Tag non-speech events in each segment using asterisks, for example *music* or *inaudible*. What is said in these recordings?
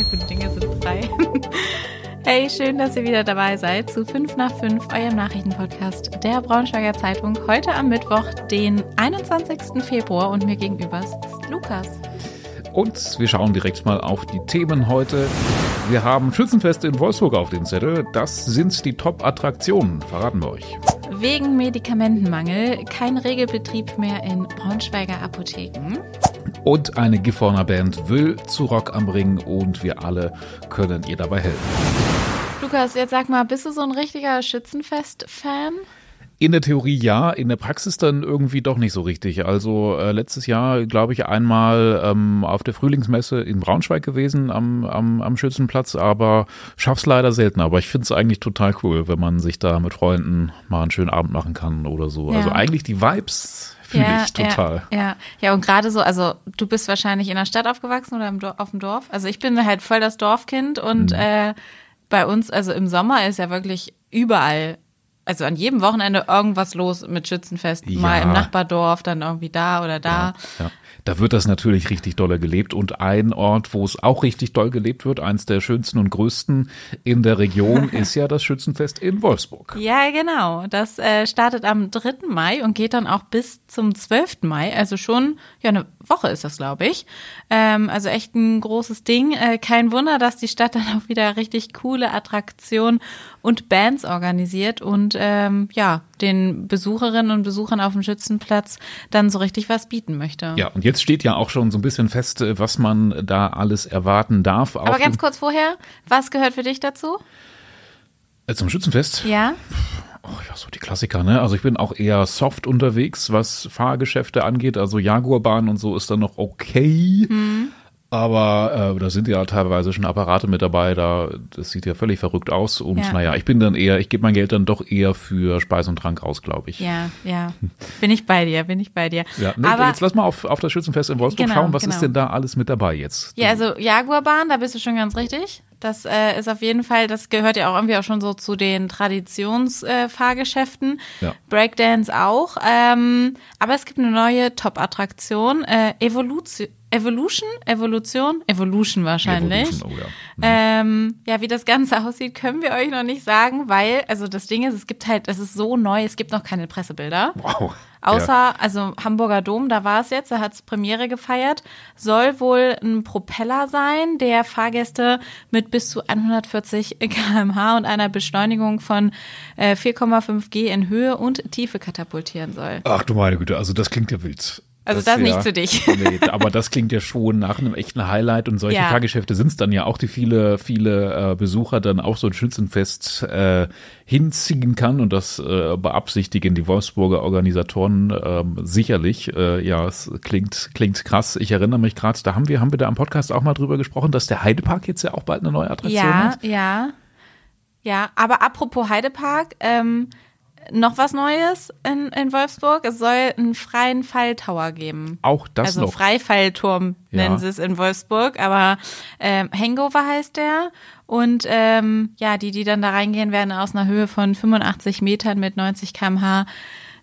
alle guten Dinge sind frei. *laughs* Hey, schön, dass ihr wieder dabei seid zu 5 nach 5, eurem Nachrichtenpodcast der Braunschweiger Zeitung. Heute am Mittwoch, den 21. Februar und mir gegenüber ist Lukas. Und wir schauen direkt mal auf die Themen heute. Wir haben Schützenfeste in Wolfsburg auf dem Zettel. Das sind die Top-Attraktionen, verraten wir euch. Wegen Medikamentenmangel kein Regelbetrieb mehr in Braunschweiger Apotheken. Und eine Gifhorner Band will zu Rock am Ring und wir alle können ihr dabei helfen. Lukas, jetzt sag mal, bist du so ein richtiger Schützenfest-Fan? In der Theorie ja, in der Praxis dann irgendwie doch nicht so richtig. Also äh, letztes Jahr, glaube ich, einmal ähm, auf der Frühlingsmesse in Braunschweig gewesen am, am, am Schützenplatz, aber schaff's leider selten. Aber ich finde es eigentlich total cool, wenn man sich da mit Freunden mal einen schönen Abend machen kann oder so. Ja. Also eigentlich die Vibes fühle ja, ich total. Ja, ja, ja und gerade so, also du bist wahrscheinlich in der Stadt aufgewachsen oder im Dorf, auf dem Dorf. Also ich bin halt voll das Dorfkind und mhm. äh, bei uns, also im Sommer ist ja wirklich überall also an jedem Wochenende irgendwas los mit Schützenfest. Ja. Mal im Nachbardorf, dann irgendwie da oder da. Ja, ja. Da wird das natürlich richtig dolle gelebt. Und ein Ort, wo es auch richtig doll gelebt wird, eins der schönsten und größten in der Region, *laughs* ist ja das Schützenfest in Wolfsburg. Ja, genau. Das äh, startet am 3. Mai und geht dann auch bis zum 12. Mai. Also schon, ja, eine Woche ist das, glaube ich. Ähm, also echt ein großes Ding. Äh, kein Wunder, dass die Stadt dann auch wieder richtig coole Attraktionen und Bands organisiert und ähm, ja, den Besucherinnen und Besuchern auf dem Schützenplatz dann so richtig was bieten möchte. Ja, und jetzt steht ja auch schon so ein bisschen fest, äh, was man da alles erwarten darf. Aber ganz kurz vorher, was gehört für dich dazu? Äh, zum Schützenfest? Ja. Oh ja, so die Klassiker, ne? Also ich bin auch eher soft unterwegs, was Fahrgeschäfte angeht. Also Jaguarbahn und so ist dann noch okay. Hm. Aber äh, da sind ja teilweise schon Apparate mit dabei, da das sieht ja völlig verrückt aus. Und ja. naja, ich bin dann eher, ich gebe mein Geld dann doch eher für Speis und Trank aus, glaube ich. Ja, ja. Bin ich bei dir, bin ich bei dir. Ja, ne, Aber, jetzt lass mal auf, auf das Schützenfest in Wolfsburg genau, schauen. Was genau. ist denn da alles mit dabei jetzt? Ja, also Jaguarbahn, da bist du schon ganz richtig. Das äh, ist auf jeden Fall, das gehört ja auch irgendwie auch schon so zu den Traditionsfahrgeschäften. Äh, ja. Breakdance auch. Ähm, aber es gibt eine neue Top-Attraktion, äh, Evolution. Evolution, Evolution, Evolution wahrscheinlich. Evolution, oh ja. Mhm. Ähm, ja, wie das Ganze *laughs* aussieht, können wir euch noch nicht sagen, weil, also das Ding ist, es gibt halt, es ist so neu, es gibt noch keine Pressebilder. Wow. Außer, ja. also Hamburger Dom, da war es jetzt, da hat es Premiere gefeiert, soll wohl ein Propeller sein, der Fahrgäste mit bis zu 140 kmh und einer Beschleunigung von äh, 4,5 G in Höhe und Tiefe katapultieren soll. Ach du meine Güte, also das klingt ja wild. Also das, das nicht zu dich. *laughs* Nee, aber das klingt ja schon nach einem echten Highlight und solche ja. Fahrgeschäfte sind es dann ja auch, die viele, viele äh, Besucher dann auch so ein Schützenfest äh, hinziehen kann und das äh, beabsichtigen die Wolfsburger Organisatoren äh, sicherlich. Äh, ja, es klingt, klingt krass. Ich erinnere mich gerade, da haben wir, haben wir da am Podcast auch mal drüber gesprochen, dass der Heidepark jetzt ja auch bald eine neue Attraktion ja, hat. Ja, ja. Ja, aber apropos Heidepark, ähm, noch was Neues in, in Wolfsburg. Es soll einen freien Falltower geben. Auch das also noch. Also Freifallturm nennen ja. sie es in Wolfsburg, aber ähm, Hangover heißt der. Und ähm, ja, die, die dann da reingehen, werden aus einer Höhe von 85 Metern mit 90 km/h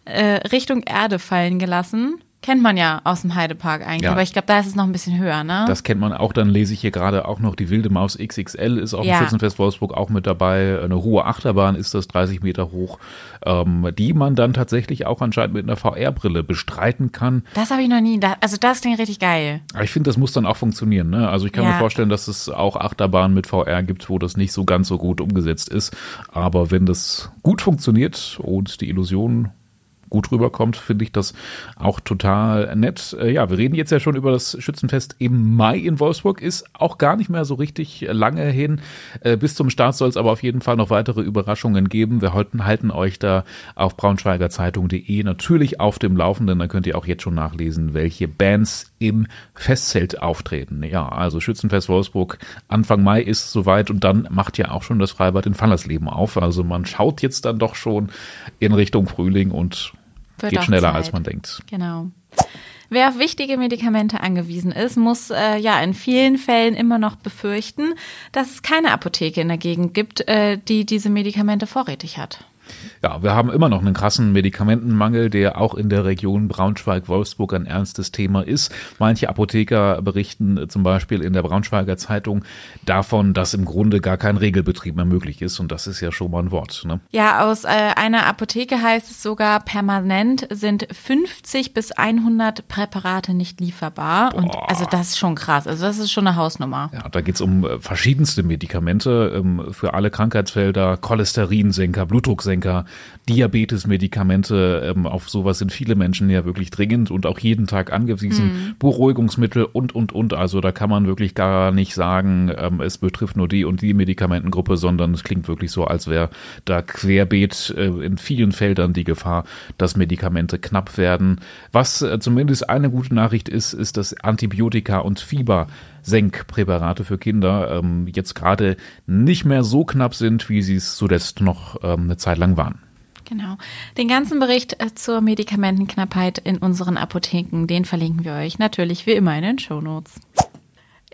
äh, Richtung Erde fallen gelassen. Kennt man ja aus dem Heidepark eigentlich, ja. aber ich glaube, da ist es noch ein bisschen höher, ne? Das kennt man auch, dann lese ich hier gerade auch noch, die Wilde Maus XXL ist auf dem ja. Schützenfest Wolfsburg auch mit dabei. Eine hohe Achterbahn ist das, 30 Meter hoch, ähm, die man dann tatsächlich auch anscheinend mit einer VR-Brille bestreiten kann. Das habe ich noch nie, also das klingt richtig geil. Ich finde, das muss dann auch funktionieren, ne? Also ich kann ja. mir vorstellen, dass es auch Achterbahnen mit VR gibt, wo das nicht so ganz so gut umgesetzt ist. Aber wenn das gut funktioniert und die Illusion gut rüberkommt, finde ich das auch total nett. Äh, ja, wir reden jetzt ja schon über das Schützenfest im Mai in Wolfsburg, ist auch gar nicht mehr so richtig lange hin. Äh, bis zum Start soll es aber auf jeden Fall noch weitere Überraschungen geben. Wir halten, halten euch da auf braunschweigerzeitung.de natürlich auf dem Laufenden. Da könnt ihr auch jetzt schon nachlesen, welche Bands im Festzelt auftreten. Ja, also Schützenfest Wolfsburg Anfang Mai ist soweit und dann macht ja auch schon das Freibad in Fallersleben auf. Also man schaut jetzt dann doch schon in Richtung Frühling und wird Geht schneller, Zeit. als man denkt. Genau. Wer auf wichtige Medikamente angewiesen ist, muss äh, ja in vielen Fällen immer noch befürchten, dass es keine Apotheke in der Gegend gibt, äh, die diese Medikamente vorrätig hat. Ja, wir haben immer noch einen krassen Medikamentenmangel, der auch in der Region Braunschweig-Wolfsburg ein ernstes Thema ist. Manche Apotheker berichten zum Beispiel in der Braunschweiger Zeitung davon, dass im Grunde gar kein Regelbetrieb mehr möglich ist. Und das ist ja schon mal ein Wort. Ne? Ja, aus äh, einer Apotheke heißt es sogar, permanent sind 50 bis 100 Präparate nicht lieferbar. Boah. Und also das ist schon krass. Also das ist schon eine Hausnummer. Ja, da geht's um äh, verschiedenste Medikamente ähm, für alle Krankheitsfelder, Cholesterinsenker, Blutdrucksenker, Diabetesmedikamente, ähm, auf sowas sind viele Menschen ja wirklich dringend und auch jeden Tag angewiesen, mhm. Beruhigungsmittel und, und, und. Also da kann man wirklich gar nicht sagen, ähm, es betrifft nur die und die Medikamentengruppe, sondern es klingt wirklich so, als wäre da querbeet äh, in vielen Feldern die Gefahr, dass Medikamente knapp werden. Was äh, zumindest eine gute Nachricht ist, ist, dass Antibiotika und Fieber Senkpräparate für Kinder ähm, jetzt gerade nicht mehr so knapp sind, wie sie es zuletzt noch ähm, eine Zeit lang waren. Genau. Den ganzen Bericht äh, zur Medikamentenknappheit in unseren Apotheken, den verlinken wir euch natürlich wie immer in den Shownotes.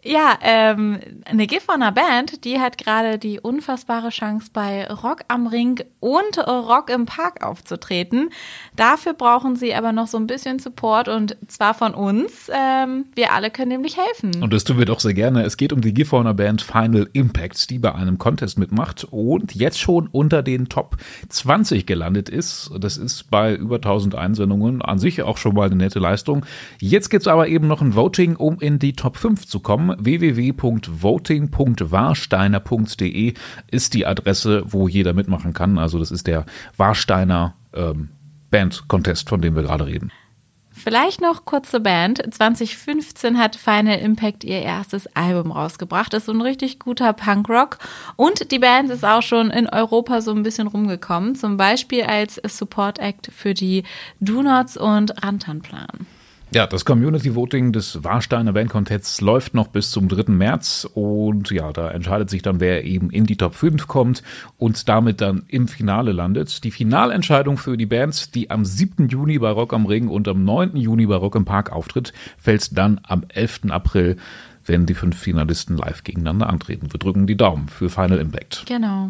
Ja, ähm, eine Gifhorner Band, die hat gerade die unfassbare Chance bei Rock am Ring und Rock im Park aufzutreten. Dafür brauchen sie aber noch so ein bisschen Support und zwar von uns. Ähm, wir alle können nämlich helfen. Und das tun wir doch sehr gerne. Es geht um die Gifhorner Band Final Impacts, die bei einem Contest mitmacht und jetzt schon unter den Top 20 gelandet ist. Das ist bei über 1000 Einsendungen an sich auch schon mal eine nette Leistung. Jetzt gibt's aber eben noch ein Voting, um in die Top 5 zu kommen www.voting.warsteiner.de ist die Adresse, wo jeder mitmachen kann. Also das ist der Warsteiner ähm, Band Contest, von dem wir gerade reden. Vielleicht noch kurze Band. 2015 hat Final Impact ihr erstes Album rausgebracht. Das ist so ein richtig guter Punkrock. Und die Band ist auch schon in Europa so ein bisschen rumgekommen. Zum Beispiel als Support Act für die Do Nots und Rantanplan. Ja, das Community Voting des Warsteiner Band Contests läuft noch bis zum 3. März und ja, da entscheidet sich dann, wer eben in die Top 5 kommt und damit dann im Finale landet. Die Finalentscheidung für die Bands, die am 7. Juni bei Rock am Ring und am 9. Juni bei Rock im Park auftritt, fällt dann am 11. April, wenn die fünf Finalisten live gegeneinander antreten. Wir drücken die Daumen für Final Impact. Genau.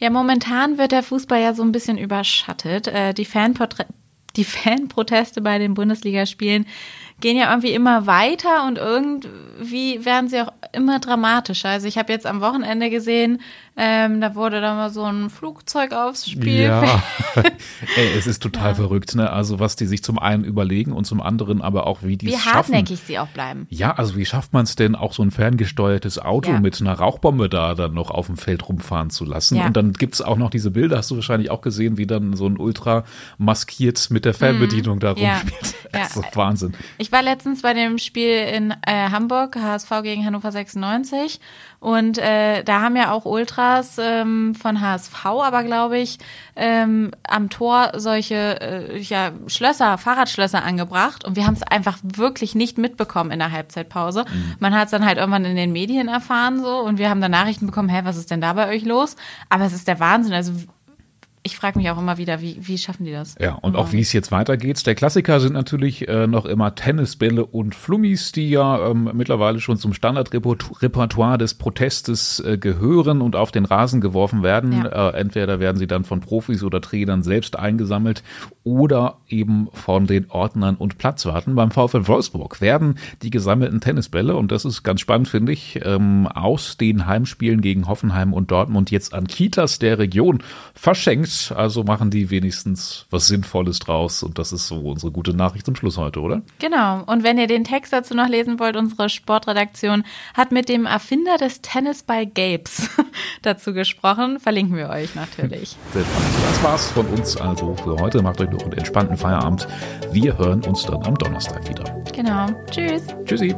Ja, momentan wird der Fußball ja so ein bisschen überschattet. Äh, die Fanporträt die Fanproteste bei den Bundesligaspielen gehen ja irgendwie immer weiter und irgendwie werden sie auch immer dramatischer. Also ich habe jetzt am Wochenende gesehen, ähm, da wurde da mal so ein Flugzeug aufs Spiel. Ja, *laughs* *laughs* Ey, es ist total ja. verrückt, ne? Also was die sich zum einen überlegen und zum anderen aber auch, wie die. Wie hartnäckig sie auch bleiben. Ja, also wie schafft man es denn, auch so ein ferngesteuertes Auto ja. mit einer Rauchbombe da dann noch auf dem Feld rumfahren zu lassen? Ja. Und dann gibt es auch noch diese Bilder, hast du wahrscheinlich auch gesehen, wie dann so ein Ultra maskiert mit der Fernbedienung mhm. da rumspielt. Das ist Wahnsinn. Ich war letztens bei dem Spiel in äh, Hamburg, HSV gegen Hannover 96 und äh, da haben ja auch Ultras ähm, von HSV, aber glaube ich, ähm, am Tor solche äh, ja, Schlösser, Fahrradschlösser angebracht. Und wir haben es einfach wirklich nicht mitbekommen in der Halbzeitpause. Mhm. Man hat es dann halt irgendwann in den Medien erfahren so und wir haben dann Nachrichten bekommen, hä, was ist denn da bei euch los? Aber es ist der Wahnsinn. Also ich frage mich auch immer wieder, wie, wie schaffen die das? Ja, und auch wie es jetzt weitergeht. Der Klassiker sind natürlich äh, noch immer Tennisbälle und Flummis, die ja ähm, mittlerweile schon zum Standardrepertoire des Protestes äh, gehören und auf den Rasen geworfen werden. Ja. Äh, entweder werden sie dann von Profis oder Trainern selbst eingesammelt oder eben von den Ordnern und Platzwarten. Beim VfL Wolfsburg werden die gesammelten Tennisbälle, und das ist ganz spannend, finde ich, ähm, aus den Heimspielen gegen Hoffenheim und Dortmund jetzt an Kitas der Region verschenkt also machen die wenigstens was Sinnvolles draus. Und das ist so unsere gute Nachricht zum Schluss heute, oder? Genau. Und wenn ihr den Text dazu noch lesen wollt, unsere Sportredaktion hat mit dem Erfinder des Tennis bei Gapes *laughs* dazu gesprochen. Verlinken wir euch natürlich. *laughs* Sehr spannend. Das war's von uns also für heute. Macht euch noch einen entspannten Feierabend. Wir hören uns dann am Donnerstag wieder. Genau. Tschüss. Tschüssi.